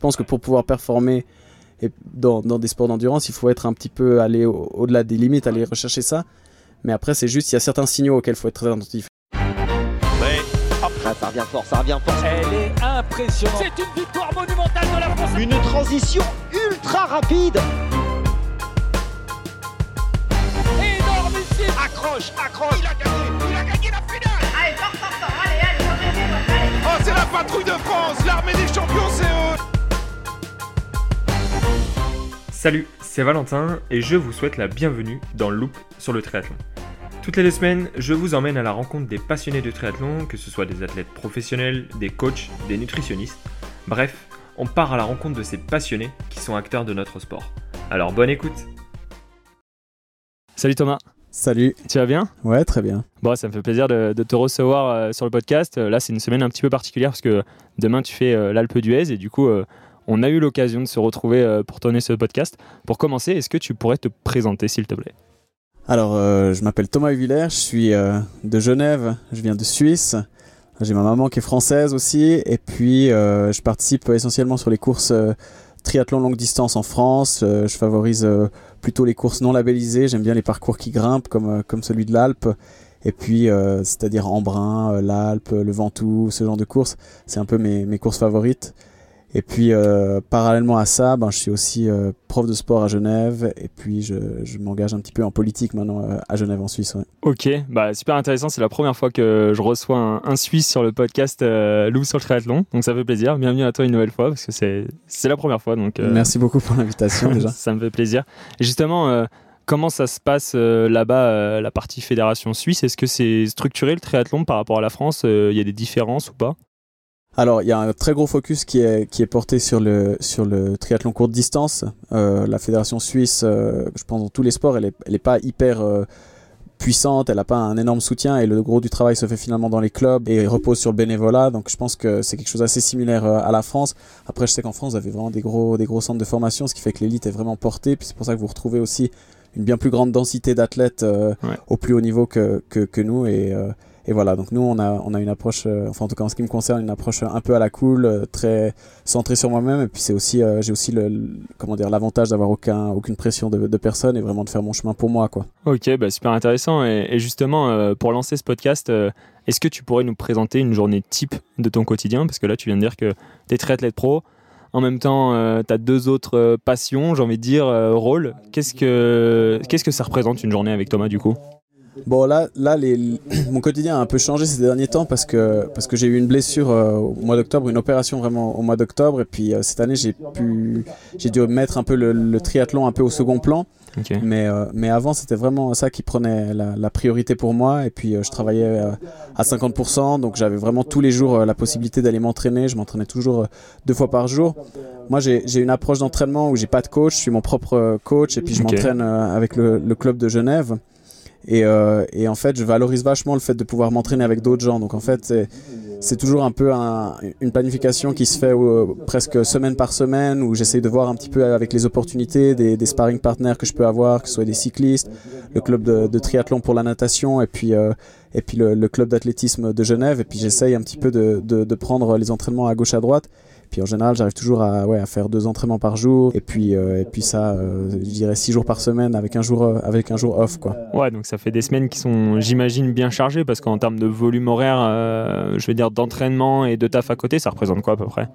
pense que pour pouvoir performer et dans, dans, des sports d'endurance, il faut être un petit peu aller au-delà des limites, aller rechercher ça. Mais après, c'est juste, il y a certains signaux auxquels il faut être très attentif. Ah, ça revient fort, ça revient fort. Elle est impressionnante. C'est une victoire monumentale de la France. Une transition ultra rapide. Énormissime. Accroche, accroche. Il a gagné, il a gagné la finale. Allez, fort, fort, fort. Allez, allez, allez, allez. Oh, c'est la patrouille de France, l'armée des champions, c'est eux. Salut, c'est Valentin et je vous souhaite la bienvenue dans le Loop sur le triathlon. Toutes les deux semaines, je vous emmène à la rencontre des passionnés de triathlon, que ce soit des athlètes professionnels, des coachs, des nutritionnistes. Bref, on part à la rencontre de ces passionnés qui sont acteurs de notre sport. Alors bonne écoute Salut Thomas Salut. Tu vas bien? Ouais, très bien. Bon, ça me fait plaisir de, te recevoir euh, sur le podcast. Là, c'est une semaine un petit peu particulière parce que demain, tu fais euh, l'Alpe d'Huez et du coup, euh, on a eu l'occasion de se retrouver euh, pour tourner ce podcast. Pour commencer, est-ce que tu pourrais te présenter, s'il te plaît? Alors, euh, je m'appelle Thomas Huvillers, je suis euh, de Genève, je viens de Suisse. J'ai ma maman qui est française aussi, et puis je participe essentiellement sur les courses triathlon longue distance en France. Je favorise plutôt les courses non labellisées. J'aime bien les parcours qui grimpent, comme, comme celui de l'Alpe. Et puis, c'est-à-dire Embrun, l'Alpe, le Ventoux, ce genre de courses. C'est un peu mes, mes courses favorites. Et puis, euh, parallèlement à ça, ben, je suis aussi euh, prof de sport à Genève. Et puis, je, je m'engage un petit peu en politique maintenant euh, à Genève, en Suisse. ouais. Ok, bah super intéressant. C'est la première fois que je reçois un, un Suisse sur le podcast euh, Loup sur le triathlon. Donc ça fait plaisir. Bienvenue à toi une nouvelle fois parce que c'est la première fois. Donc euh, Merci beaucoup pour l'invitation déjà. ça me fait plaisir. Et justement, euh, comment ça se passe euh, là-bas, euh, la partie fédération suisse? Est-ce que c'est structuré le triathlon par rapport à la France? Euh, Il y a des différences ou pas? Alors, il y a un très gros focus qui est, qui est porté sur le, sur le triathlon courte distance. Euh, la fédération suisse, euh, je pense dans tous les sports, elle est, elle est pas hyper euh, puissante, elle n'a pas un énorme soutien et le gros du travail se fait finalement dans les clubs et repose sur le bénévolat. Donc, je pense que c'est quelque chose d'assez similaire à la France. Après, je sais qu'en France, vous avez vraiment des gros, des gros centres de formation, ce qui fait que l'élite est vraiment portée. Puis c'est pour ça que vous retrouvez aussi une bien plus grande densité d'athlètes Ouais. au plus haut niveau que, que, que nous. Et, et voilà, donc nous, on a, on a une approche, euh, enfin en tout cas en ce qui me concerne, une approche un peu à la cool, euh, très centrée sur moi-même. Et puis c'est aussi, euh, j'ai aussi le, comment dire, l'avantage d'avoir aucun, aucune pression de, personne et vraiment de faire mon chemin pour moi, quoi. Ok, bah super intéressant. Et, justement, euh, pour lancer ce podcast, euh, est-ce que tu pourrais nous présenter une journée type de ton quotidien? Parce que là, tu viens de dire que tu es triathlète pro. En même temps, tu as deux autres euh, passions, j'ai envie de dire, euh, rôles. Qu'est-ce que, qu'est-ce que ça représente une journée avec Thomas, du coup? Bon là, là les, mon quotidien a un peu changé ces derniers temps parce que, parce que j'ai eu une blessure euh, au mois d'octobre, une opération vraiment au mois d'octobre. Et puis euh, cette année, j'ai pu, j'ai dû mettre un peu le, le triathlon un peu au second plan. Mais, euh, mais avant, c'était vraiment ça qui prenait la, la priorité pour moi. Et puis, je travaillais à 50%. Donc, j'avais vraiment tous les jours la possibilité d'aller m'entraîner. Je m'entraînais toujours deux fois par jour. Moi, j'ai une approche d'entraînement où j'ai pas de coach. Je suis mon propre coach. Et puis, je m'entraîne avec le, le club de Genève. Et, euh, et en fait, je valorise vachement le fait de pouvoir m'entraîner avec d'autres gens. Donc, en fait, c'est toujours un peu un- une planification qui se fait euh, presque semaine par semaine où j'essaye de voir un petit peu avec les opportunités des, sparring partners que je peux avoir, que ce soit des cyclistes, le club de, triathlon pour la natation et puis, euh, et puis le, club d'athlétisme de Genève. Et puis j'essaye un petit peu de prendre les entraînements à gauche à droite. Puis en général, j'arrive toujours à, ouais, à faire deux entraînements par jour. Et puis, euh, et puis ça, euh, je dirais six jours par semaine avec un jour, euh, avec un jour off. Quoi. Ouais, donc ça fait des semaines qui sont, j'imagine, bien chargées parce qu'en termes de volume horaire, je veux dire d'entraînement et de taf à côté, ça représente quoi à peu près?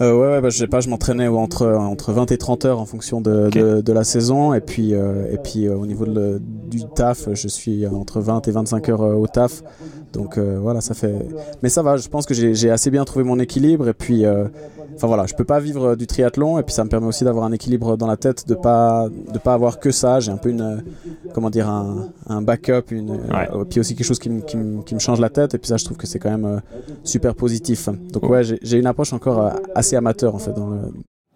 Euh, ouais, ouais bah, je sais pas, je m'entraînais entre, entre 20 et 30 heures en fonction de, de, de la saison. Et puis, euh, et puis euh, au niveau de du taf, je suis entre 20 et 25 heures au taf. Donc voilà, ça fait. Mais ça va, je pense que j'ai assez bien trouvé mon équilibre. Et puis, enfin voilà, je peux pas vivre du triathlon. Et puis ça me permet aussi d'avoir un équilibre dans la tête, de pas, de pas avoir que ça. J'ai un peu une, euh, comment dire, un, un backup, une, Ouais. euh, puis aussi quelque chose qui, me- qui, me- qui me change la tête. Et puis ça, je trouve que c'est quand même euh, super positif. Donc ouais, j'ai une approche encore euh, assez amateur en fait dans le,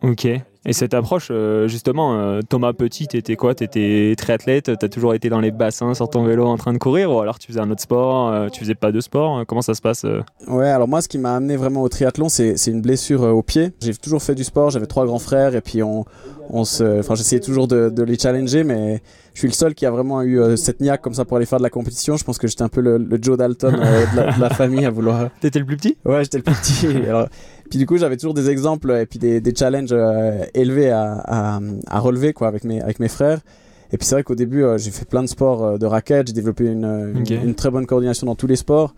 Ok. Et cette approche, euh, justement, euh, Thomas Petit, t'étais quoi? T'étais triathlète T'as toujours été dans les bassins sur ton vélo en train de courir Ou alors tu faisais un autre sport euh, Tu faisais pas de sport? Comment ça se passe Ouais, alors moi, ce qui m'a amené vraiment au triathlon, c'est une blessure au pied. J'ai toujours fait du sport, j'avais trois grands frères, et puis on, on se, enfin, j'essayais toujours de, de les challenger, mais je suis le seul qui a vraiment eu euh, cette niaque comme ça pour aller faire de la compétition. Je pense que j'étais un peu le, le Joe Dalton euh, de, la, de la famille à vouloir. T'étais le plus petit? Ouais, j'étais le plus petit. Alors, Puis du coup, j'avais toujours des exemples et puis des, des challenges euh, élevés à, à, à, relever quoi avec mes avec mes frères. Et puis c'est vrai qu'au début, euh, j'ai fait plein de sports euh, de raquettes, j'ai développé une, une, Ok. une très bonne coordination dans tous les sports.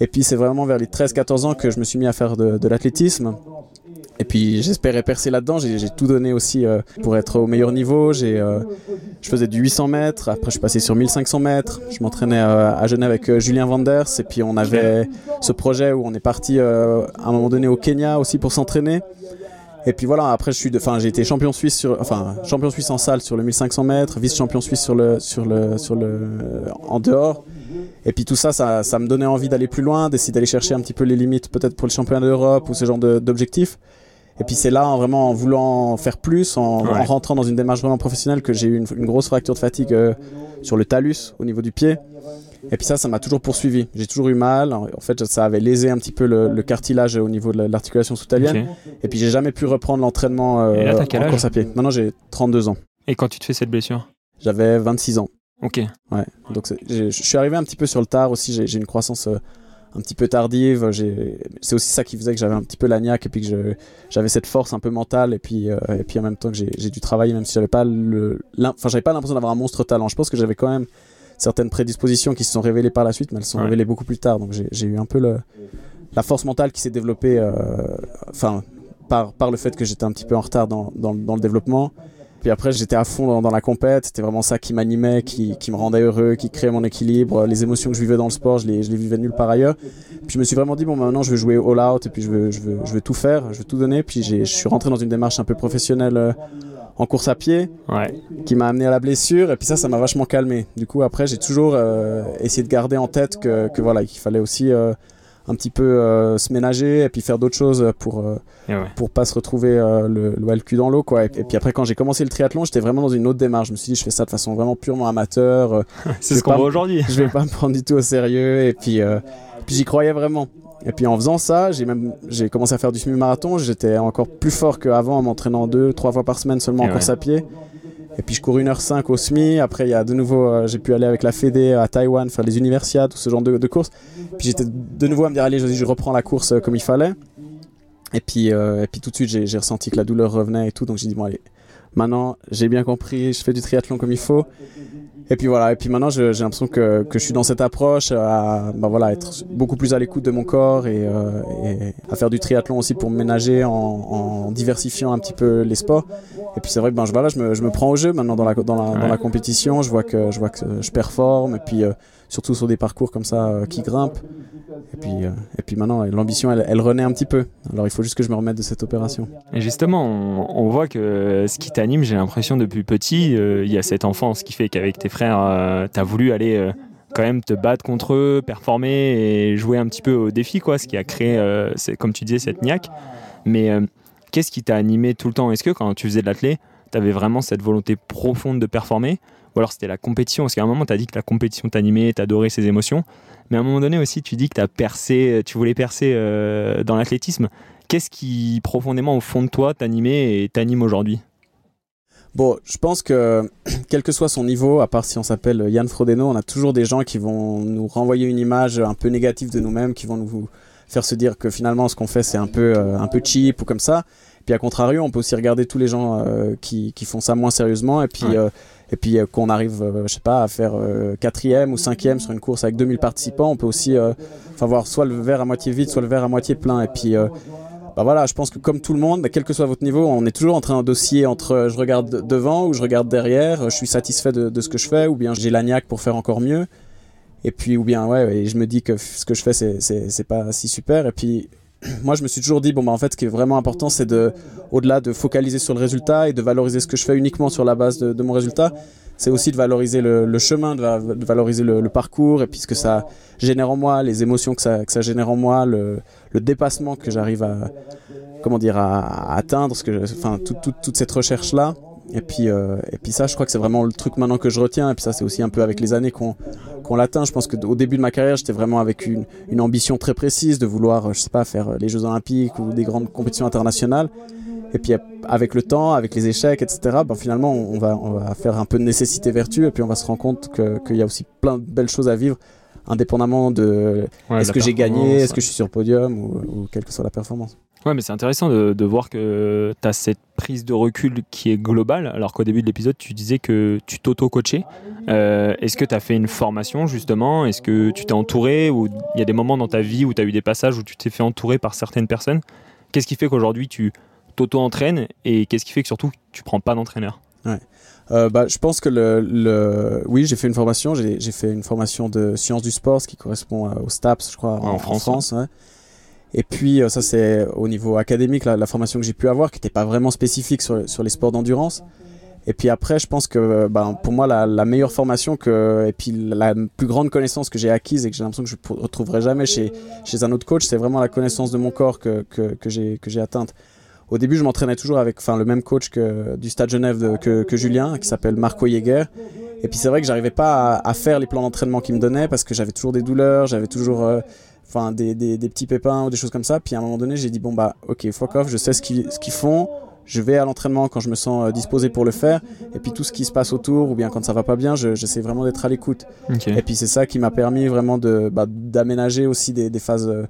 Et puis c'est vraiment vers les 13-14 ans que je me suis mis à faire de, de l'athlétisme. Et puis j'espérais percer là-dedans. J'ai tout donné aussi euh, pour être au meilleur niveau. J'ai, euh, je faisais du 800 mètres. Après je suis passé sur 1500 mètres. Je m'entraînais euh, à Genève avec Julien Vanders. Et puis on avait ce projet où on est parti à un moment donné au Kenya aussi pour s'entraîner. Et puis voilà, après je suis enfin j'ai été champion suisse sur, enfin champion suisse en salle sur le 1500 mètres, vice-champion suisse sur le, sur le, sur le, en dehors. Et puis tout ça, ça, ça me donnait envie d'aller plus loin, d'essayer d'aller chercher un petit peu les limites, peut-être pour le championnat d'Europe ou ce genre d'objectifs. Et puis c'est là, en vraiment en voulant faire plus, en, Ouais. en rentrant dans une démarche vraiment professionnelle, que j'ai eu une, une grosse fracture de fatigue euh, sur le talus au niveau du pied. Et puis ça, ça m'a toujours poursuivi. J'ai toujours eu mal. En fait, ça avait lésé un petit peu le, le cartilage au niveau de la- l'articulation sous-talienne. Ok. Et puis j'ai jamais pu reprendre l'entraînement euh, en course à pied. Maintenant j'ai 32 ans. Et quand tu te fais cette blessure? J'avais 26 ans. Ok. Ouais. Donc je suis arrivé un petit peu sur le tard aussi. J'ai une croissance euh, un petit peu tardive. C'est aussi ça qui faisait que j'avais un petit peu la niaque et puis que j'avais cette force un peu mentale et puis euh, et puis en même temps que j'ai dû travailler même si j'avais pas le l'im- enfin j'avais pas l'impression d'avoir un monstre talent. Je pense que j'avais quand même certaines prédispositions qui se sont révélées par la suite, mais elles se sont Ouais. révélées beaucoup plus tard. Donc j'ai eu un peu le, la force mentale qui s'est développée, euh, enfin par par le fait que j'étais un petit peu en retard dans dans, dans le développement. Puis après, j'étais à fond dans, dans la compète. C'était vraiment ça qui m'animait, qui, qui me rendait heureux, qui créait mon équilibre. Les émotions que je vivais dans le sport, je les, je les vivais nulle part ailleurs. Puis je me suis vraiment dit, bon, maintenant, je veux jouer all out et puis je veux, je veux, je veux tout faire, je veux tout donner. Puis je suis rentré dans une démarche un peu professionnelle euh, en course à pied Ouais. qui m'a amené à la blessure. Et puis ça, ça m'a vachement calmé. Du coup, après, j'ai toujours euh, essayé de garder en tête que, que voilà, qu'il fallait aussi euh, un petit peu euh, se ménager et puis faire d'autres choses pour, euh, ouais. pour pas se retrouver euh, le, le, cul dans l'eau quoi et, et puis après quand j'ai commencé le triathlon j'étais vraiment dans une autre démarche je me suis dit je fais ça de façon vraiment purement amateur euh, C'est ce qu'on voit aujourd'hui. je vais pas me prendre du tout au sérieux et puis euh, puis j'y croyais vraiment et puis en faisant ça j'ai même j'ai commencé à faire du semi-marathon j'étais encore plus fort qu'avant en m'entraînant deux trois fois par semaine seulement Et en ouais. course à pied et puis je cours 1h05 au semi après il y a de nouveau euh, j'ai pu aller avec la Fédé à Taïwan faire les universiades tout ce genre de, courses. Puis j'étais de nouveau à me dire allez je, je reprends la course euh, comme il fallait. Et puis, euh, et puis tout de suite, j'ai ressenti que la douleur revenait et tout. Donc j'ai dit, bon, allez, maintenant, j'ai bien compris, je fais du triathlon comme il faut. Et puis voilà, et puis maintenant, j'ai l'impression que, que je suis dans cette approche à bah voilà, être beaucoup plus à l'écoute de mon corps et, euh, et à faire du triathlon aussi pour me ménager en, en diversifiant un petit peu les sports. Et puis c'est vrai que ben, je, voilà, je, me, je me prends au jeu maintenant dans la, dans la, dans Ouais. la compétition. Je vois que je, vois que je performe et puis euh, surtout sur des parcours comme ça euh, qui grimpent. Et puis, euh, et puis maintenant, l'ambition, elle, renaît un petit peu. Alors il faut juste que je me remette de cette opération. Et justement, on, voit que ce qui t'anime, j'ai l'impression depuis petit, euh, il y a cette enfance qui fait qu'avec tes frères, euh, t'as voulu aller euh, quand même te battre contre eux, performer et jouer un petit peu au défi, quoi, ce qui a créé, comme tu disais, cette niaque. Mais qu'est-ce qui t'a animé tout le temps? Est-ce que quand tu faisais de l'athlé, t'avais vraiment cette volonté profonde de performer? Ou alors c'était la compétition Parce qu'à un moment, t'as dit que la compétition t'animait, t'adorais ces émotions. Mais à un moment donné aussi, tu dis que t'as percé, tu voulais percer euh, dans l'athlétisme. Qu'est-ce qui profondément au fond de toi t'animait et t'anime aujourd'hui? Bon, je pense que quel que soit son niveau, à part si on s'appelle Yann Frodeno, on a toujours des gens qui vont nous renvoyer une image un peu négative de nous-mêmes, qui vont nous faire se dire que finalement ce qu'on fait c'est un peu euh, un peu cheap ou comme ça. Puis à contrario, on peut aussi regarder tous les gens euh, qui, qui font ça moins sérieusement et puis Ouais. euh, et puis euh, qu'on arrive, euh, je sais pas, à faire euh, quatrième ou cinquième sur une course avec 2000 participants, on peut aussi, enfin voir soit le verre à moitié vide, soit le verre à moitié plein. Et puis bah voilà, je pense que comme tout le monde, bah, quel que soit votre niveau, on est toujours en train d'osciller entre je regarde de- devant ou je regarde derrière, je suis satisfait de, ce que je fais ou bien j'ai la niaque pour faire encore mieux. Et puis, ou bien, ouais, et je me dis que ce que je fais, c'est pas si super. Et puis, moi, je me suis toujours dit, bon, bah, en fait, ce qui est vraiment important, c'est de, au-delà de focaliser sur le résultat et de valoriser ce que je fais uniquement sur la base de, mon résultat, c'est aussi de valoriser le, chemin, de, va- de valoriser le, parcours et puis ce que ça génère en moi, les émotions que ça, génère en moi, le, dépassement que j'arrive à, comment dire, à, atteindre, enfin, toute cette recherche-là. Et puis, euh, et puis ça, je crois que c'est vraiment le truc maintenant que je retiens. Et puis ça, c'est aussi un peu avec les années qu'on qu'on l'atteint. Je pense qu'au début de ma carrière, j'étais vraiment avec une, une ambition très précise de vouloir, euh, je sais pas, faire euh, les Jeux Olympiques ou des grandes compétitions internationales. Et puis avec le temps, avec les échecs, etc., ben, finalement, on va, on va faire un peu de nécessité-vertu et puis on va se rendre compte qu'il y a aussi plein de belles choses à vivre, indépendamment de Ouais, est-ce que j'ai gagné, est-ce que je suis sur podium ou, ou quelle que soit la performance. Ouais, mais c'est intéressant de, de voir que tu as cette prise de recul qui est globale, alors qu'au début de l'épisode, tu disais que tu t'auto-coachais. Euh, Est-ce que tu as fait une formation justement? Est-ce que tu t'es entouré Ou il y a des moments dans ta vie où tu as eu des passages où tu t'es fait entourer par certaines personnes? Qu'est-ce qui fait qu'aujourd'hui tu t'auto-entraînes et qu'est-ce qui fait que surtout tu prends pas d'entraîneur? Euh, bah, je pense que le, le... oui, j'ai fait une formation. J'ai fait une formation de sciences du sport, ce qui correspond au STAPS, je crois, Ouais, en France, ouais. Et puis euh, ça, c'est au niveau académique, la, formation que j'ai pu avoir, qui n'était pas vraiment spécifique sur, sur les sports d'endurance. Et puis après, je pense que euh, ben, pour moi, la, meilleure formation que, et puis la plus grande connaissance que j'ai acquise et que j'ai l'impression que je ne retrouverai jamais chez, chez un autre coach, c'est vraiment la connaissance de mon corps que, que, que j'ai atteinte. Au début, je m'entraînais toujours avec enfin, le même coach que, du Stade Genève que, que Julien, qui s'appelle Marco Jäger. Et puis c'est vrai que j'arrivais pas à, à faire les plans d'entraînement qu'il me donnait parce que j'avais toujours des douleurs, j'avais toujours euh, enfin des, des, des petits pépins ou des choses comme ça. Puis à un moment donné, j'ai dit bon bah ok, fuck off, je sais ce qu'ils qu'ils font. Je vais à l'entraînement quand je me sens euh, disposé pour le faire. Et puis tout ce qui se passe autour ou bien quand ça va pas bien, je- j'essaie vraiment d'être à l'écoute. Et puis c'est ça qui m'a permis vraiment de bah, d'aménager aussi des, des phases euh,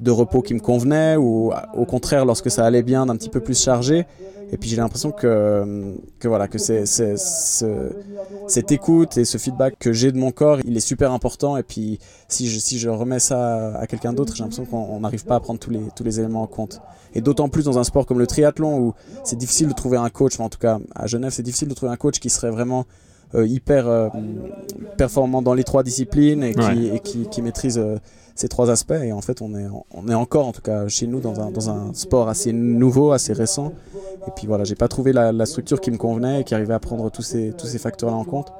de repos qui me convenaient ou au contraire lorsque ça allait bien d'un petit peu plus chargé. Et puis j'ai l'impression que, que voilà que c'est, c'est, ce- cette écoute et ce feedback que j'ai de mon corps, il est super important. Et puis si je, si je remets ça à quelqu'un d'autre, j'ai l'impression qu'on on n'arrive pas à prendre tous les, tous les éléments en compte. Et d'autant plus dans un sport comme le triathlon où c'est difficile de trouver un coach, enfin, en tout cas à Genève c'est difficile de trouver un coach qui serait vraiment hyper euh, performant dans les trois disciplines et qui, Ouais. et qui, qui maîtrise euh, ces trois aspects. Et en fait, on est, on est encore, en tout cas chez nous, dans un, dans un sport assez nouveau, assez récent. Et puis voilà, j'ai pas trouvé la, la structure qui me convenait et qui arrivait à prendre tous ces, tous ces facteurs-là en compte.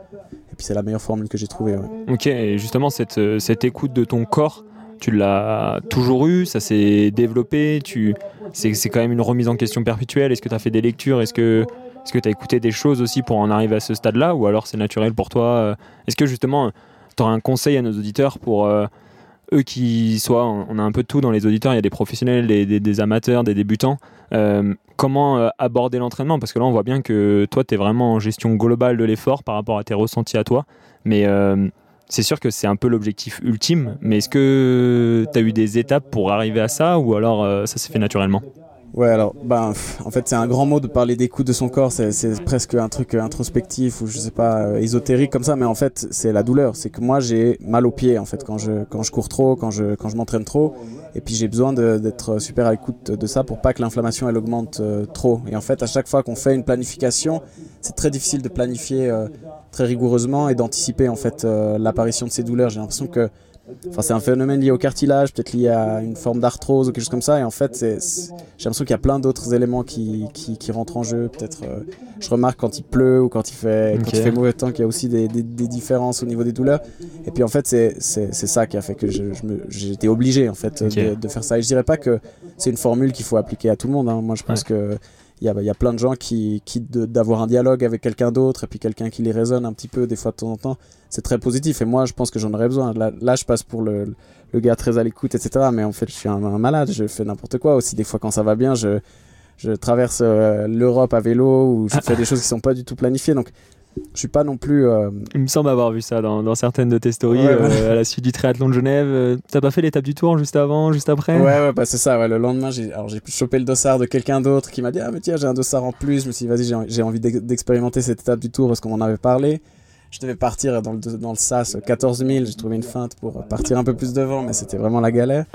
Et puis c'est la meilleure formule que j'ai trouvée. ouais. Ok, et justement, cette, euh, cette écoute de ton corps, tu l'as toujours eu, ça s'est développé, tu... c'est c'est quand même une remise en question perpétuelle? Est-ce que tu as fait des lectures? Est-ce que est tu as écouté des choses aussi pour en arriver à ce stade-là Ou alors c'est naturel pour toi euh, Est-ce que justement, tu aurais un conseil à nos auditeurs pour euh, eux qui soient, on a un peu de tout dans les auditeurs, il y a des professionnels, des, des- amateurs, des débutants. Euh, comment aborder l'entraînement? Parce que là, on voit bien que toi, tu es vraiment en gestion globale de l'effort par rapport à tes ressentis à toi. Mais c'est sûr que c'est un peu l'objectif ultime. Mais est-ce que tu as eu des étapes pour arriver à ça ou alors ça s'est fait naturellement? Ouais, alors, ben, en fait, c'est un grand mot de parler d'écoute de son corps. C'est, presque un truc euh, introspectif ou je sais pas, euh, ésotérique comme ça. Mais en fait, c'est la douleur. C'est que moi, j'ai mal aux pieds, en fait, quand je, quand je cours trop, quand je, quand je m'entraîne trop. Et puis, j'ai besoin d'être super à l'écoute de ça pour pas que l'inflammation, elle augmente euh, trop. Et en fait, à chaque fois qu'on fait une planification, c'est très difficile de planifier euh, très rigoureusement et d'anticiper, en fait, l'apparition de ces douleurs. J'ai l'impression que Enfin, c'est un phénomène lié au cartilage, peut-être lié à une forme d'arthrose ou quelque chose comme ça. Et en fait, c'est- c'est- j'ai l'impression qu'il y a plein d'autres éléments qui, qui, qui rentrent en jeu. Peut-être, euh, je remarque quand il pleut ou quand il fait, quand il fait mauvais temps qu'il y a aussi des, des, des différences au niveau des douleurs. Et puis en fait, c'est ça qui a fait que je, je me- j'ai été obligé en fait de faire ça. Et je dirais pas que c'est une formule qu'il faut appliquer à tout le monde. hein. Moi, je pense que il y a, il y a plein de gens qui quittent d'avoir un dialogue avec quelqu'un d'autre et puis quelqu'un qui les raisonne un petit peu des fois de temps en temps. C'est très positif et moi je pense que j'en aurais besoin. Là, là, je passe pour le, le gars très à l'écoute, etc. Mais en fait je suis un, un malade, je fais n'importe quoi aussi. Des fois quand ça va bien, je, je traverse euh, l'Europe à vélo ou je fais des choses qui sont pas du tout planifiées. Donc je suis pas non plus... euh, Il me semble avoir vu ça dans, dans certaines de tes stories Ouais, euh, à la suite du triathlon de Genève. Euh, T'as pas fait l'étape du tour juste avant, juste après? Ouais, ouais, bah c'est ça. Ouais. Le lendemain, j'ai chopé le dossard de quelqu'un d'autre qui m'a dit ah mais tiens j'ai un dossard en plus. Je me suis dit vas-y j'ai envie d'ex- d'expérimenter cette étape du tour parce qu'on en avait parlé. Je devais partir dans le dans le sas 14 000. J'ai trouvé une feinte pour partir un peu plus devant, mais c'était vraiment la galère.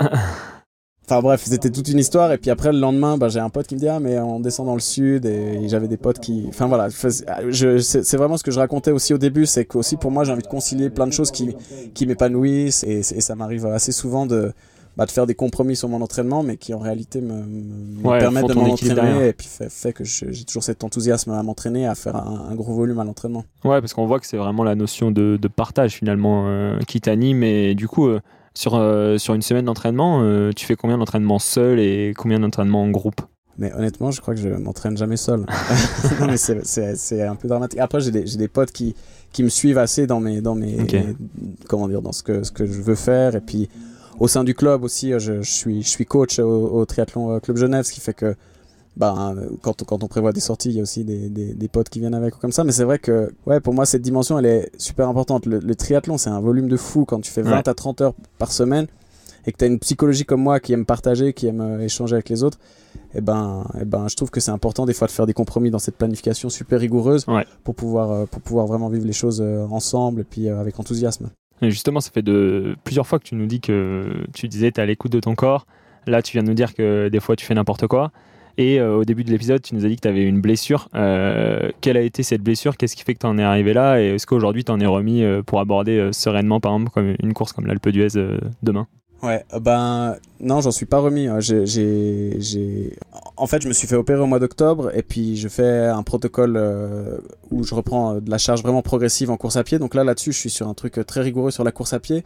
Enfin bref, c'était toute une histoire. Et puis après le lendemain, bah, j'ai un pote qui me dit ah mais on descend dans le sud et j'avais des potes qui. Enfin voilà, je- c'est vraiment ce que je racontais aussi au début, c'est qu'aussi pour moi j'ai envie de concilier plein de choses qui qui m'épanouissent et, et ça m'arrive assez souvent de bah, de faire des compromis sur mon entraînement, mais qui en réalité me, me Ouais, permettent de m'entraîner et puis fait, fait que j'ai toujours cet enthousiasme à m'entraîner, à faire un, un gros volume à l'entraînement. Ouais, parce qu'on voit que c'est vraiment la notion de, de partage finalement euh, qui t'anime. Et du coup, euh, sur, euh, sur une semaine d'entraînement, euh, tu fais combien d'entraînements seul et combien d'entraînements en groupe? Mais honnêtement, je crois que je m'entraîne jamais seul. non, mais c'est- un peu dramatique. Après, j'ai des, j'ai des potes qui, qui me suivent assez dans mes, dans mes, comment dire, dans ce que, ce que je veux faire. Et puis, au sein du club aussi, euh, je, je suis, je suis coach au, au triathlon club Genève, ce qui fait que, ben, quand, quand on prévoit des sorties, il y a aussi des, des, des potes qui viennent avec ou comme ça. Mais c'est vrai que, ouais, pour moi, cette dimension, elle est super importante. Le, le triathlon, c'est un volume de fou quand tu fais 20 Ouais. à 30 heures par semaine. et que tu as une psychologie comme moi qui aime partager, qui aime euh, échanger avec les autres, et ben, et ben, je trouve que c'est important des fois de faire des compromis dans cette planification super rigoureuse Ouais. pour, pouvoir, euh, pour pouvoir vraiment vivre les choses euh, ensemble et puis avec enthousiasme. Et justement, ça fait de plusieurs fois que tu nous dis que tu disais tu es à l'écoute de ton corps. Là, tu viens de nous dire que des fois tu fais n'importe quoi. Et euh, au début de l'épisode, tu nous as dit que tu avais une blessure. Euh, quelle a été cette blessure? Qu'est-ce qui fait que tu en es arrivé là? Et est-ce qu'aujourd'hui tu en es remis euh, pour aborder sereinement, par exemple, comme une course comme l'Alpe d'Huez demain? Ouais, ben non, j'en suis pas remis. hein. J'ai, En fait, je me suis fait opérer au mois d'octobre et puis je fais un protocole où je reprends de la charge vraiment progressive en course à pied. Donc là, là-dessus, je suis sur un truc très rigoureux sur la course à pied.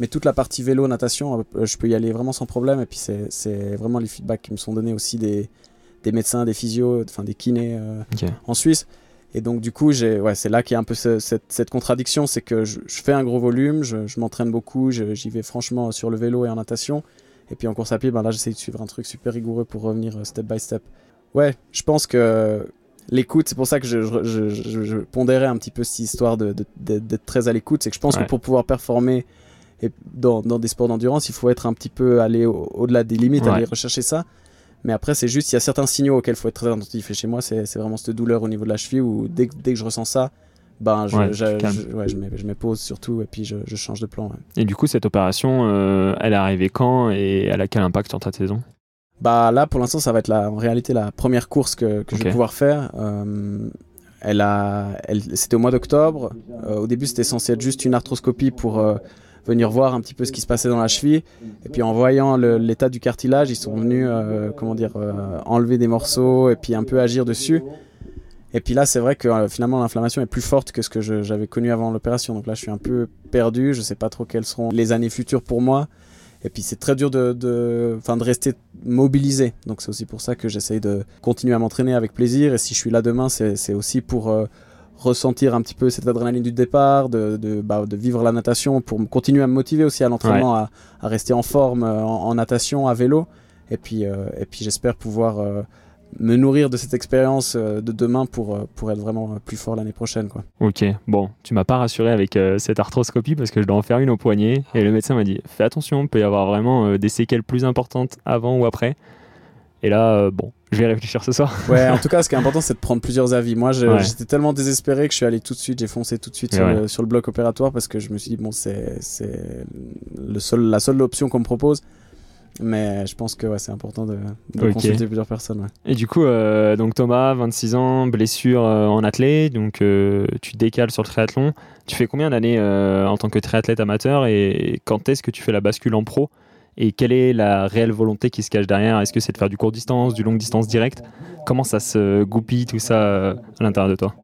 Mais toute la partie vélo, natation, je peux y aller vraiment sans problème. Et puis c'est vraiment les feedbacks qui me sont donnés aussi des, des médecins, des physios, enfin des kinés euh, en Suisse. Et donc du coup, ouais, c'est là qu'il y a un peu ce- cette, cette contradiction, c'est que je, je fais un gros volume, je, je m'entraîne beaucoup, j'y vais franchement sur le vélo et en natation. Et puis en course à pied, ben là, j'essaie de suivre un truc super rigoureux pour revenir euh, step by step. Ouais, je pense que l'écoute, c'est pour ça que je, je, je- je- je pondérais un petit peu cette histoire d'être très à l'écoute. C'est que je pense Ouais. que pour pouvoir performer et dans, dans des sports d'endurance, il faut être un petit peu aller au- au-delà des limites, Ouais. aller rechercher ça. Mais après, c'est juste, il y a certains signaux auxquels il faut être très attentif. Et chez moi, c'est vraiment cette douleur au niveau de la cheville où dès, que- dès que je ressens ça, ben, je, Ouais, je, ouais, mets pause surtout et puis je, change de plan. ouais. Et du coup, cette opération, euh, elle est arrivée quand et elle a quel impact sur ta saison? Bah là, pour l'instant, ça va être la, en réalité la première course que, que je vais pouvoir faire. Euh, elle a, elle, c'était au mois d'octobre. Euh, au début, c'était censé être juste une arthroscopie pour euh, venir voir un petit peu ce qui se passait dans la cheville. Et puis en voyant l'état du cartilage, ils sont venus, euh, comment dire, euh, enlever des morceaux et puis un peu agir dessus. Et puis là, c'est vrai que euh, finalement, l'inflammation est plus forte que ce que j'avais connu avant l'opération. Donc là, je suis un peu perdu. Je sais pas trop quelles seront les années futures pour moi. Et puis c'est très dur de, de, enfin, de rester mobilisé. Donc c'est aussi pour ça que j'essaye de continuer à m'entraîner avec plaisir. Et si je suis là demain, c'est aussi pour ressentir un petit peu cette adrénaline du départ, de, de, bah, de vivre la natation, pour continuer à me motiver aussi à l'entraînement, à, à rester en forme euh, en, en natation, à vélo. Et puis, euh, et puis j'espère pouvoir euh, me nourrir de cette expérience euh, de demain pour, pour être vraiment plus fort l'année prochaine. Quoi. Ok, bon, tu m'as pas rassuré avec cette arthroscopie parce que je dois en faire une au poignet et le médecin m'a dit fais attention, il peut y avoir vraiment des séquelles plus importantes avant ou après. Et là, euh, bon, je vais réfléchir ce soir. Ouais, en tout cas, ce qui est important, c'est de prendre plusieurs avis. Moi, Ouais. j'étais tellement désespéré que je suis allé tout de suite, j'ai foncé tout de suite sur, ouais. le, sur le bloc opératoire parce que je me suis dit, bon, c'est seul, la seule option qu'on me propose. Mais je pense que ouais, c'est important de, consulter plusieurs personnes. ouais. Et du coup, euh, donc Thomas, 26 ans, blessure euh, en athlète, donc euh, tu décales sur le triathlon. Tu fais combien d'années en tant que triathlète amateur et quand est-ce que tu fais la bascule en pro? Et quelle est la réelle volonté qui se cache derrière? Est-ce que c'est de faire du court distance, du longue distance direct? Comment ça se goupille tout ça euh, à l'intérieur de toi?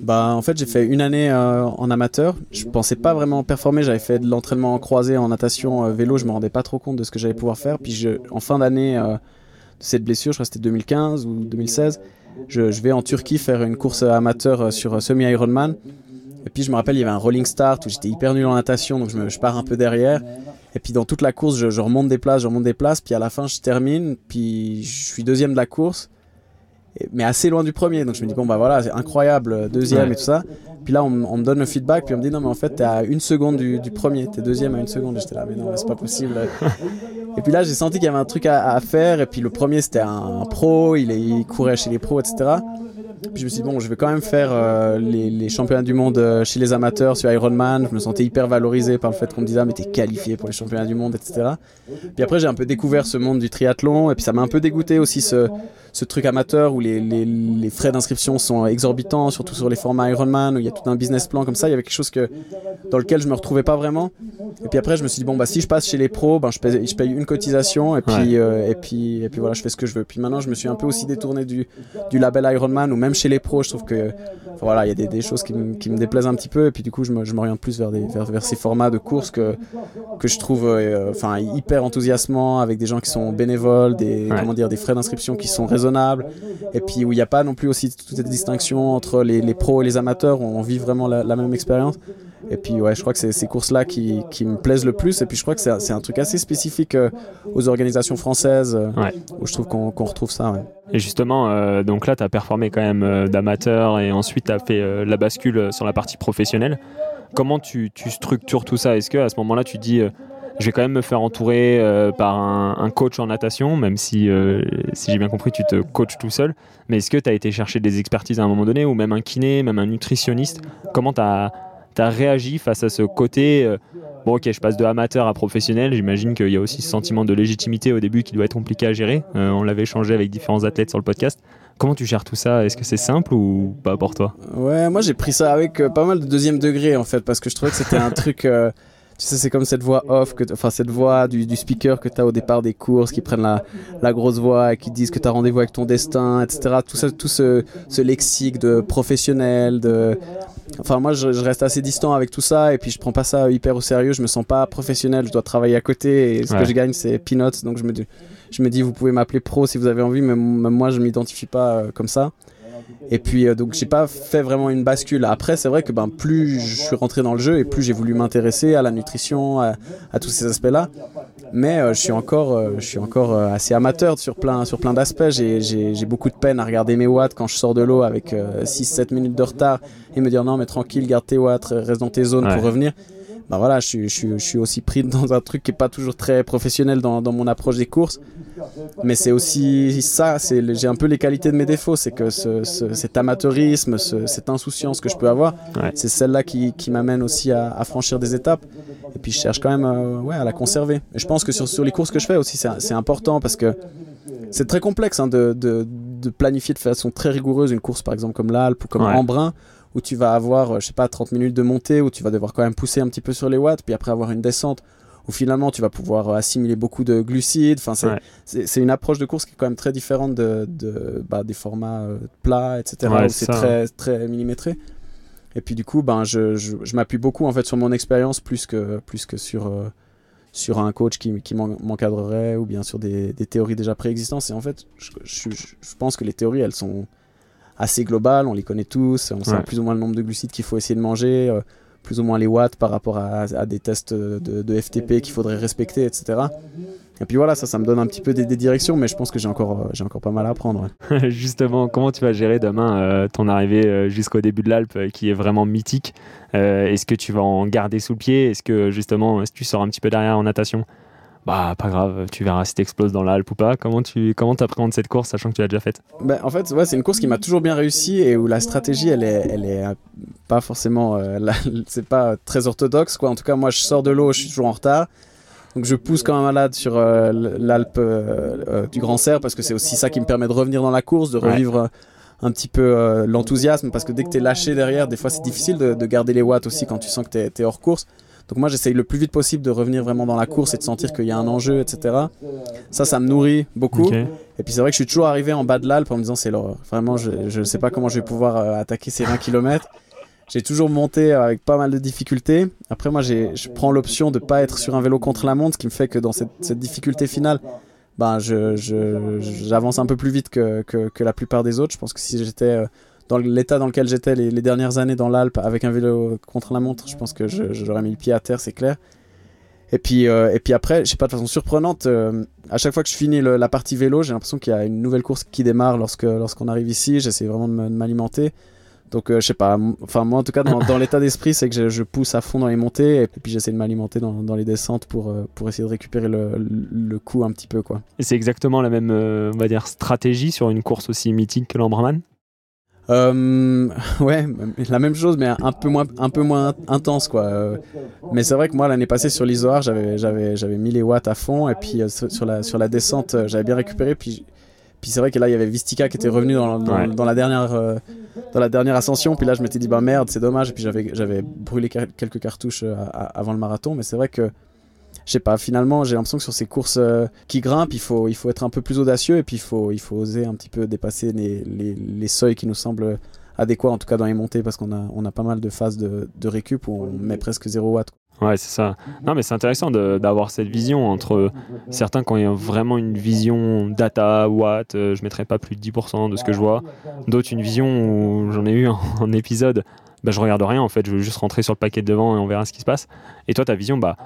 Bah, en fait, j'ai fait une année euh, en amateur. Je pensais pas vraiment performer. J'avais fait de l'entraînement croisé en natation, euh, vélo. Je me rendais pas trop compte de ce que j'allais pouvoir faire. Puis, en fin d'année de cette blessure, je crois que c'était 2015 ou 2016, je, vais en Turquie faire une course amateur sur semi-Ironman. Et puis, je me rappelle, il y avait un rolling start où j'étais hyper nul en natation, donc je, me, je pars un peu derrière. Et puis, dans toute la course, je, je remonte des places, je remonte des places. Puis, à la fin, je termine. Puis, je suis deuxième de la course. Mais assez loin du premier. Donc je me dis, bon, bah voilà, c'est incroyable, deuxième Ouais. et tout ça. Puis là, on, me donne le feedback, puis on me dit, non, mais en fait, t'es à une seconde du, du premier, t'es deuxième à une seconde. J'étais là, mais non, c'est pas possible. et puis là, j'ai senti qu'il y avait un truc à, à faire. Et puis le premier, c'était un, un pro, il, est- il courait chez les pros, etc. Puis je me suis dit, bon, je vais quand même faire euh, les, championnats du monde euh, chez les amateurs sur Ironman. Je me sentais hyper valorisé par le fait qu'on me disait, ah, mais t'es qualifié pour les championnats du monde, etc. Puis après, j'ai un peu découvert ce monde du triathlon. Et puis ça m'a un peu dégoûté aussi ce, ce truc amateur où les, les, les frais d'inscription sont exorbitants, surtout sur les formats Ironman, où il y a tout un business plan comme ça. Il y avait quelque chose que, dans lequel je me retrouvais pas vraiment. Et puis après, je me suis dit, bon, bah, si je passe chez les pros, ben, je, paye, je paye une cotisation et puis, Ouais. euh, et, puis, et puis voilà, je fais ce que je veux. Puis maintenant, je me suis un peu aussi détourné du, du label Ironman, ou même chez les pros, je trouve que voilà, il y a des, des choses qui, me- qui me déplaisent un petit peu. Et puis du coup, je m'oriente plus vers, des, vers, vers ces formats de course que, que je trouve euh, enfin, hyper enthousiasmants, avec des gens qui sont bénévoles, des, Ouais. comment dire, des frais d'inscription qui sont raisonnables. Et puis où il n'y a pas non plus aussi toute cette distinction entre les, les pros et les amateurs, où on vit vraiment la, la même expérience. Et puis ouais, je crois que c'est ces courses-là qui, qui me plaisent le plus. Et puis je crois que c'est un truc assez spécifique euh, aux organisations françaises, euh, Ouais. où je trouve qu'on retrouve ça. ouais. Et justement, euh, donc là, tu as performé quand même d'amateur et ensuite tu as fait la bascule sur la partie professionnelle. Comment tu, tu structures tout ça? Est-ce que à ce moment-là, tu dis je vais quand même me faire entourer euh, par un, coach en natation, même si, euh, si j'ai bien compris, tu te coaches tout seul. Mais est-ce que tu as été chercher des expertises à un moment donné, ou même un kiné, même un nutritionniste? Comment tu as, réagi face à ce côté euh, Bon, ok, je passe de amateur à professionnel. J'imagine qu'il y a aussi ce sentiment de légitimité au début qui doit être compliqué à gérer. On l'avait échangé avec différents athlètes sur le podcast. Comment tu gères tout ça? Est-ce que c'est simple ou pas pour toi? Ouais, moi j'ai pris ça avec pas mal de deuxième degré en fait, parce que je trouvais que c'était un truc. Tu sais, c'est comme cette voix off, que enfin cette voix du, du speaker que tu as au départ des courses, qui prennent la, la grosse voix et qui disent que tu as rendez-vous avec ton destin, etc. Tout, ça, tout ce, ce lexique de professionnel, de. Enfin, moi je, je reste assez distant avec tout ça et puis je prends pas ça hyper au sérieux, je me sens pas professionnel, je dois travailler à côté et ce Ouais. que je gagne c'est peanuts, donc je me dis, je me dis vous pouvez m'appeler pro si vous avez envie, mais même moi je m'identifie pas euh, comme ça. Et puis euh, donc j'ai pas fait vraiment une bascule. Après c'est vrai que ben plus je suis rentré dans le jeu et plus j'ai voulu m'intéresser à la nutrition, à, à tous ces aspects-là. Mais euh, je suis encore, euh, je suis encore assez amateur sur plein, sur plein d'aspects. J'ai, beaucoup de peine à regarder mes watts quand je sors de l'eau avec 6-7 minutes de retard et me dire non mais tranquille, garde tes watts, reste dans tes zones Ouais. pour revenir. Bah voilà, je suis, je, suis, je suis aussi pris dans un truc qui est pas toujours très professionnel dans, dans mon approche des courses. Mais c'est aussi ça, j'ai un peu les qualités de mes défauts, c'est que ce, ce- cet amateurisme, ce- cette insouciance que je peux avoir, Ouais. c'est celle-là qui, qui m'amène aussi à, à franchir des étapes. Et puis je cherche quand même euh, ouais, à la conserver. Et je pense que sur, sur les courses que je fais aussi, c'est c'est important parce que c'est très complexe hein, de, de, de planifier de façon très rigoureuse une course, par exemple comme l'Alpe ou comme Ouais. Embrun, où tu vas avoir, euh, je sais pas, 30 minutes de montée, où tu vas devoir quand même pousser un petit peu sur les watts, puis après avoir une descente où finalement tu vas pouvoir euh, assimiler beaucoup de glucides. Enfin, c'est Ouais. une approche de course qui est quand même très différente de, de- bah, des formats euh, plats, etc. Ouais, où c'est très, très millimétré. Et puis du coup, ben, je, je, je m'appuie beaucoup en fait sur mon expérience plus que, plus que sur, euh, sur un coach qui, qui m'en- m'encadrerait ou bien sur des, des théories déjà préexistantes. Et en fait, je pense que les théories, elles sont assez globales, on les connaît tous, on sait plus ou moins le nombre de glucides qu'il faut essayer de manger, euh, plus ou moins les watts par rapport à, à des tests de, de FTP qu'il faudrait respecter, etc. Et puis voilà, ça, ça me donne un petit peu des, des directions, mais je pense que j'ai encore, euh, j'ai encore pas mal à apprendre. ouais. Justement, comment tu vas gérer demain euh, ton arrivée jusqu'au début de l'Alpe euh, qui est vraiment mythique Euh, Est-ce que tu vas en garder sous le pied? Est-ce que justement, si tu sors un petit peu derrière en natation? Bah pas grave, tu verras si t'exploses dans l'Alpe ou pas. Comment tu comment appréhendes cette course sachant que tu l'as déjà faite? Ben, en fait, ouais, c'est une course qui m'a toujours bien réussi et où la stratégie, elle est, elle est euh, pas forcément, euh, c'est pas très orthodoxe quoi. En tout cas, moi, je sors de l'eau, je suis toujours en retard. Donc je pousse comme un malade sur euh, l'Alpe euh, du Grand Cerf parce que c'est aussi ça qui me permet de revenir dans la course, de revivre un petit peu l'enthousiasme parce que dès que tu es lâché derrière, des fois c'est difficile de, de garder les watts aussi quand tu sens que tu es, hors course. Donc moi j'essaye le plus vite possible de revenir vraiment dans la course et de sentir qu'il y a un enjeu, etc. Ça, ça me nourrit beaucoup. Et puis c'est vrai que je suis toujours arrivé en bas de l'Alpe en me disant c'est l'horreur. Vraiment, je ne sais pas comment je vais pouvoir euh, attaquer ces 20 km. J'ai toujours monté avec pas mal de difficultés. Après, moi, je prends l'option de pas être sur un vélo contre la montre, ce qui me fait que dans cette, cette difficulté finale, ben, je, je- j'avance un peu plus vite que, que, que la plupart des autres. Je pense que si j'étais euh, dans l'état dans lequel j'étais les, dernières années dans l'Alpe avec un vélo contre la montre, je pense que j'aurais mis le pied à terre, c'est clair. Et puis, euh, et puis après, je sais pas, de façon surprenante, euh, à chaque fois que je finis la partie vélo, j'ai l'impression qu'il y a une nouvelle course qui démarre lorsque lorsqu'on arrive ici. J'essaie vraiment de me- de m'alimenter. Donc, euh, je sais pas, enfin, moi en tout cas, dans, l'état d'esprit, c'est que je, pousse à fond dans les montées et puis j'essaie de m'alimenter dans, les descentes pour, euh, pour essayer de récupérer le, coup un petit peu. Et c'est exactement la même, on va dire, stratégie sur une course aussi mythique que l'Ambraman Euh, ouais, la même chose, mais un peu moins, un peu moins intense, quoi. Euh, mais c'est vrai que moi, l'année passée sur l'Isoar, j'avais, j'avais, j'avais mis les watts à fond, et puis euh, sur la, sur la descente, j'avais bien récupéré. Puis, puis c'est vrai que là, il y avait Vistika qui était revenu dans, dans, Ouais. dans la dernière, euh, dans la dernière ascension. Puis là, je m'étais dit, bah merde, c'est dommage. Et puis j'avais, j'avais brûlé quel- quelques cartouches avant le marathon, mais c'est vrai que. Je sais pas, finalement, j'ai l'impression que sur ces courses euh, qui grimpent, il faut, être un peu plus audacieux et puis il faut, oser un petit peu dépasser les, seuils qui nous semblent adéquats, en tout cas dans les montées, parce qu'on a, on a pas mal de phases de, de récup où on met presque 0 watts. Ouais, c'est ça. Non, mais c'est intéressant d'avoir cette vision entre certains y a vraiment une vision data, watt, euh, je mettrais pas plus de 10% de ce que je vois. D'autres, une vision où j'en ai eu en épisode, bah, je regarde rien en fait, je veux juste rentrer sur le paquet de devant et on verra ce qui se passe. Et toi, ta vision, bah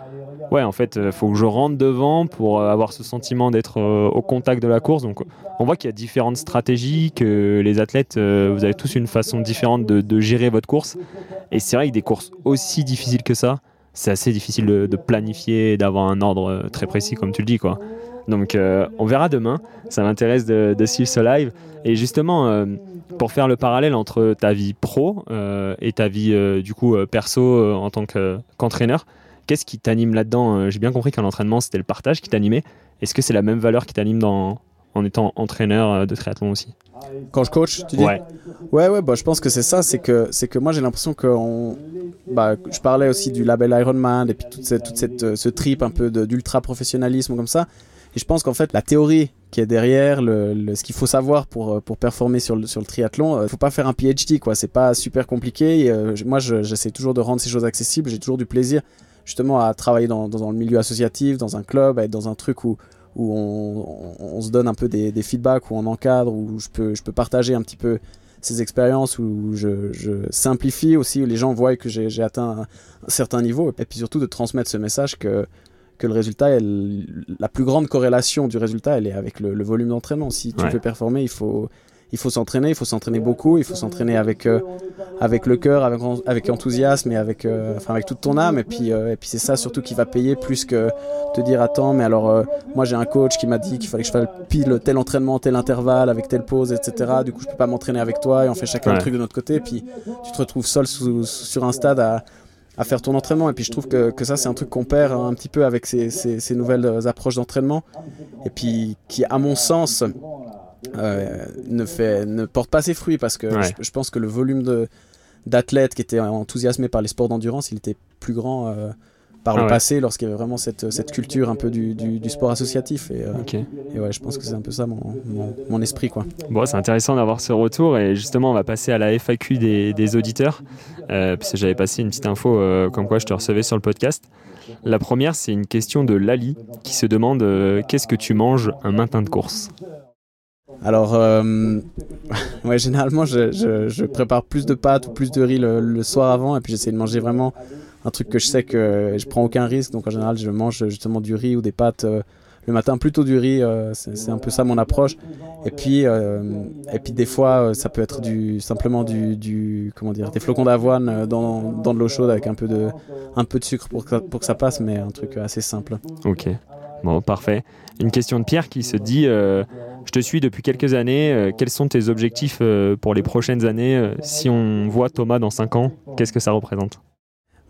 ouais, en fait, euh, faut que je rentre devant pour euh, avoir ce sentiment d'être euh, au contact de la course. Donc, on voit qu'il y a différentes stratégies, que les athlètes, vous avez tous une façon différente de, gérer votre course. Et c'est vrai que des courses aussi difficiles que ça, c'est assez difficile de, planifier, d'avoir un ordre très précis, comme tu le dis, quoi. Donc, on verra demain. Ça m'intéresse de, suivre ce live. Et justement, pour faire le parallèle entre ta vie pro et ta vie, du coup, perso en tant que- qu'entraîneur, qu'est-ce qui t'anime là-dedans Euh, J'ai bien compris qu'un entraînement, c'était le partage qui t'animait. Est-ce que c'est la même valeur qui t'anime dans, en étant entraîneur euh, de triathlon aussi? Quand je coach, tu dis? Ouais. Ouais, ouais, bah, je pense que c'est ça. C'est que, c'est que moi, j'ai l'impression que on... bah, je parlais aussi du label Ironman et puis toute cette, toute cette, euh, ce trip un peu de- d'ultra professionnalisme comme ça. Et je pense qu'en fait, la théorie qui est derrière, le, le- ce qu'il faut savoir pour, pour performer sur le, sur le triathlon, il faut pas faire un PhD, quoi. C'est pas super compliqué. Et, euh, moi, je- j'essaie toujours de rendre ces choses accessibles. J'ai toujours du plaisir, justement, à travailler dans, dans, dans le milieu associatif, dans un club, à être dans un truc où, où on, on- on se donne un peu des, des feedbacks, où on encadre, où je peux, je peux partager un petit peu ces expériences, où je, je simplifie aussi, où les gens voient que j'ai atteint un, un certain niveau, et puis surtout de transmettre ce message que, que le résultat, elle- la plus grande corrélation du résultat, elle est avec le, le volume d'entraînement. Si tu Ouais. veux performer, il faut, il faut s'entraîner, il faut s'entraîner beaucoup, il faut s'entraîner avec, euh, avec le cœur, avec, en- avec enthousiasme et avec, euh, enfin, avec toute ton âme. Et puis, euh, et puis c'est ça surtout qui va payer plus que te dire attends, mais alors euh, moi j'ai un coach qui m'a dit qu'il fallait que je fasse pile tel entraînement, tel intervalle, avec telle pause, etc. Du coup, je peux pas m'entraîner avec toi et on fait chacun Ouais. le truc de notre côté. Et puis tu te retrouves seul sous- sous- sur un stade à, à faire ton entraînement. Et puis je trouve que, que ça, c'est un truc qu'on perd un petit peu avec ces, ces- ces nouvelles approches d'entraînement. Et puis qui, à mon sens, euh, ne, fait, ne porte pas ses fruits parce que Ouais. je, je pense que le volume de d'athlètes qui étaient enthousiasmés par les sports d'endurance, il était plus grand euh, par Ah le ouais. passé lorsqu'il y avait vraiment cette, cette culture un peu du, du, du sport associatif. Et, euh, et ouais, je pense que c'est un peu ça mon, mon, mon esprit. Quoi. Bon, c'est intéressant d'avoir ce retour et justement, on va passer à la FAQ des, des auditeurs parce que j'avais passé une petite info comme quoi je te recevais sur le podcast. La première, c'est une question de Lali qui se demande qu'est-ce que tu manges un matin de course? Alors, euh, ouais, généralement, je, je, prépare plus de pâtes ou plus de riz le, soir avant et puis j'essaie de manger vraiment un truc que je sais que je prends aucun risque. Donc en général, je mange justement du riz ou des pâtes euh, le matin, plutôt du riz. euh, c'est un peu ça mon approche. Et puis, et puis des fois, ça peut être du, simplement du, comment dire, des flocons d'avoine dans, dans de l'eau chaude avec un peu de, un peu de sucre pour que, pour que ça passe, mais un truc assez simple. Ok. Bon, parfait. Une question de Pierre qui se dit euh, Je te suis depuis quelques années. euh, quels sont tes objectifs euh, pour les prochaines années Si on voit Thomas dans 5 ans, qu'est-ce que ça représente?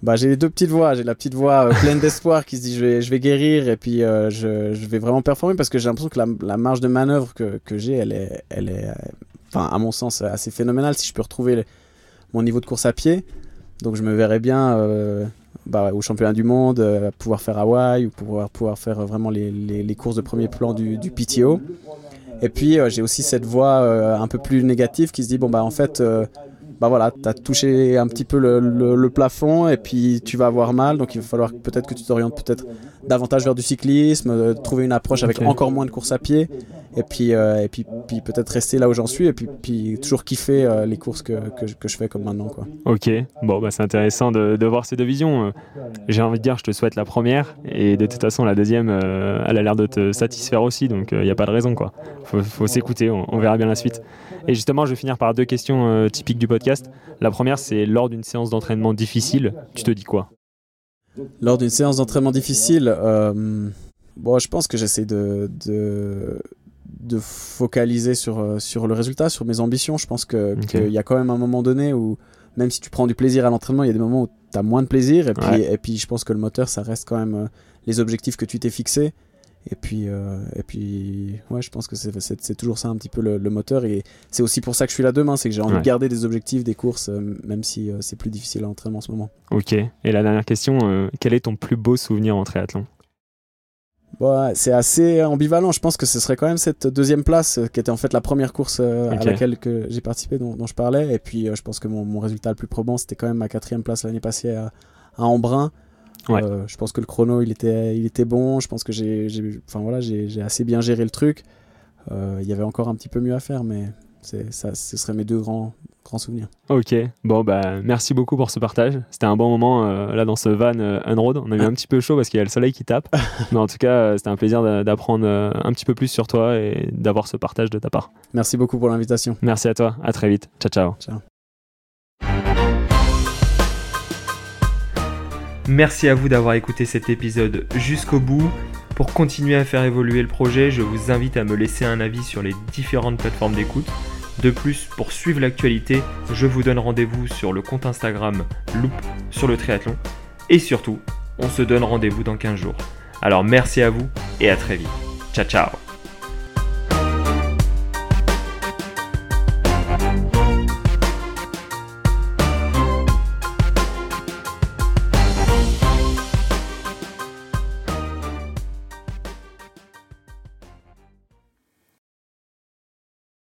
Bah, j'ai les deux petites voix. J'ai la petite voix pleine d'espoir qui se dit je vais, je vais guérir et puis je, vais vraiment performer parce que j'ai l'impression que la, marge de manœuvre que, j'ai, elle est, elle est, enfin, à mon sens, assez phénoménale si je peux retrouver mon niveau de course à pied. Donc je me verrais bien bah, au championnat du monde, euh, pouvoir faire Hawaï ou pouvoir, pouvoir faire euh, vraiment les, les, les courses de premier plan du, du PTO. Et puis euh, j'ai aussi cette voix un peu plus négative qui se dit bon bah en fait bah voilà, tu as touché un petit peu le, le- le plafond et puis tu vas avoir mal, donc il va falloir peut-être que tu t'orientes peut-être davantage vers du cyclisme, euh, trouver une approche avec encore moins de course à pied et puis, euh, et puis, puis peut-être rester là où j'en suis et puis, puis toujours kiffer euh, les courses que, que, je- que je fais comme maintenant. Quoi. Ok, bon, bah, c'est intéressant de, de voir ces deux visions. Euh, J'ai envie de dire, je te souhaite la première, et de toute façon, la deuxième, euh, elle a l'air de te satisfaire aussi, donc il n'y a pas de raison, quoi. Faut, faut s'écouter, on, on verra bien la suite. Et justement, je vais finir par deux questions typiques du podcast. La première, c'est lors d'une séance d'entraînement difficile, tu te dis quoi? Lors d'une séance d'entraînement difficile, euh, bon, je pense que j'essaie de, de, de focaliser sur, euh, sur le résultat, sur mes ambitions. Je pense qu'il y a quand même un moment donné où, même si tu prends du plaisir à l'entraînement, il y a des moments où tu as moins de plaisir. Et puis, Ouais. et puis, je pense que le moteur, ça reste quand même euh, les objectifs que tu t'es fixés. Et puis, euh, et puis ouais, je pense que c'est, toujours ça un petit peu le, le moteur. Et c'est aussi pour ça que je suis là demain, c'est que j'ai envie Ouais. de garder des objectifs, des courses, euh, même si euh, c'est plus difficile à entraîner en ce moment. Ok, et la dernière question, quel est ton plus beau souvenir en triathlon? C'est assez ambivalent. Je pense que ce serait quand même cette deuxième place euh, qui était en fait la première course euh, à laquelle que j'ai participé, dont, dont je parlais. Et puis, euh, je pense que mon, mon résultat le plus probant, c'était quand même ma quatrième place l'année passée à, à Embrun. Ouais. Euh, je pense que le chrono, il était, il était bon. Je pense que j'ai, enfin voilà, j'ai, assez bien géré le truc. Il y avait encore un petit peu mieux à faire, mais ça, ce seraient mes deux grands, grands souvenirs. Ok, bon bah merci beaucoup pour ce partage. C'était un bon moment euh, là dans ce van euh, Unroad. On a eu un petit peu chaud parce qu'il y a le soleil qui tape. Mais en tout cas, euh, c'était un plaisir d'a- d'apprendre euh, un petit peu plus sur toi et d'avoir ce partage de ta part. Merci beaucoup pour l'invitation. Merci à toi, à très vite. Ciao ciao. Ciao. Merci à vous d'avoir écouté cet épisode jusqu'au bout. Pour continuer à faire évoluer le projet, je vous invite à me laisser un avis sur les différentes plateformes d'écoute. De plus, pour suivre l'actualité, je vous donne rendez-vous sur le compte Instagram Loop sur le triathlon. Et surtout, on se donne rendez-vous dans 15 jours. Alors merci à vous et à très vite. Ciao ciao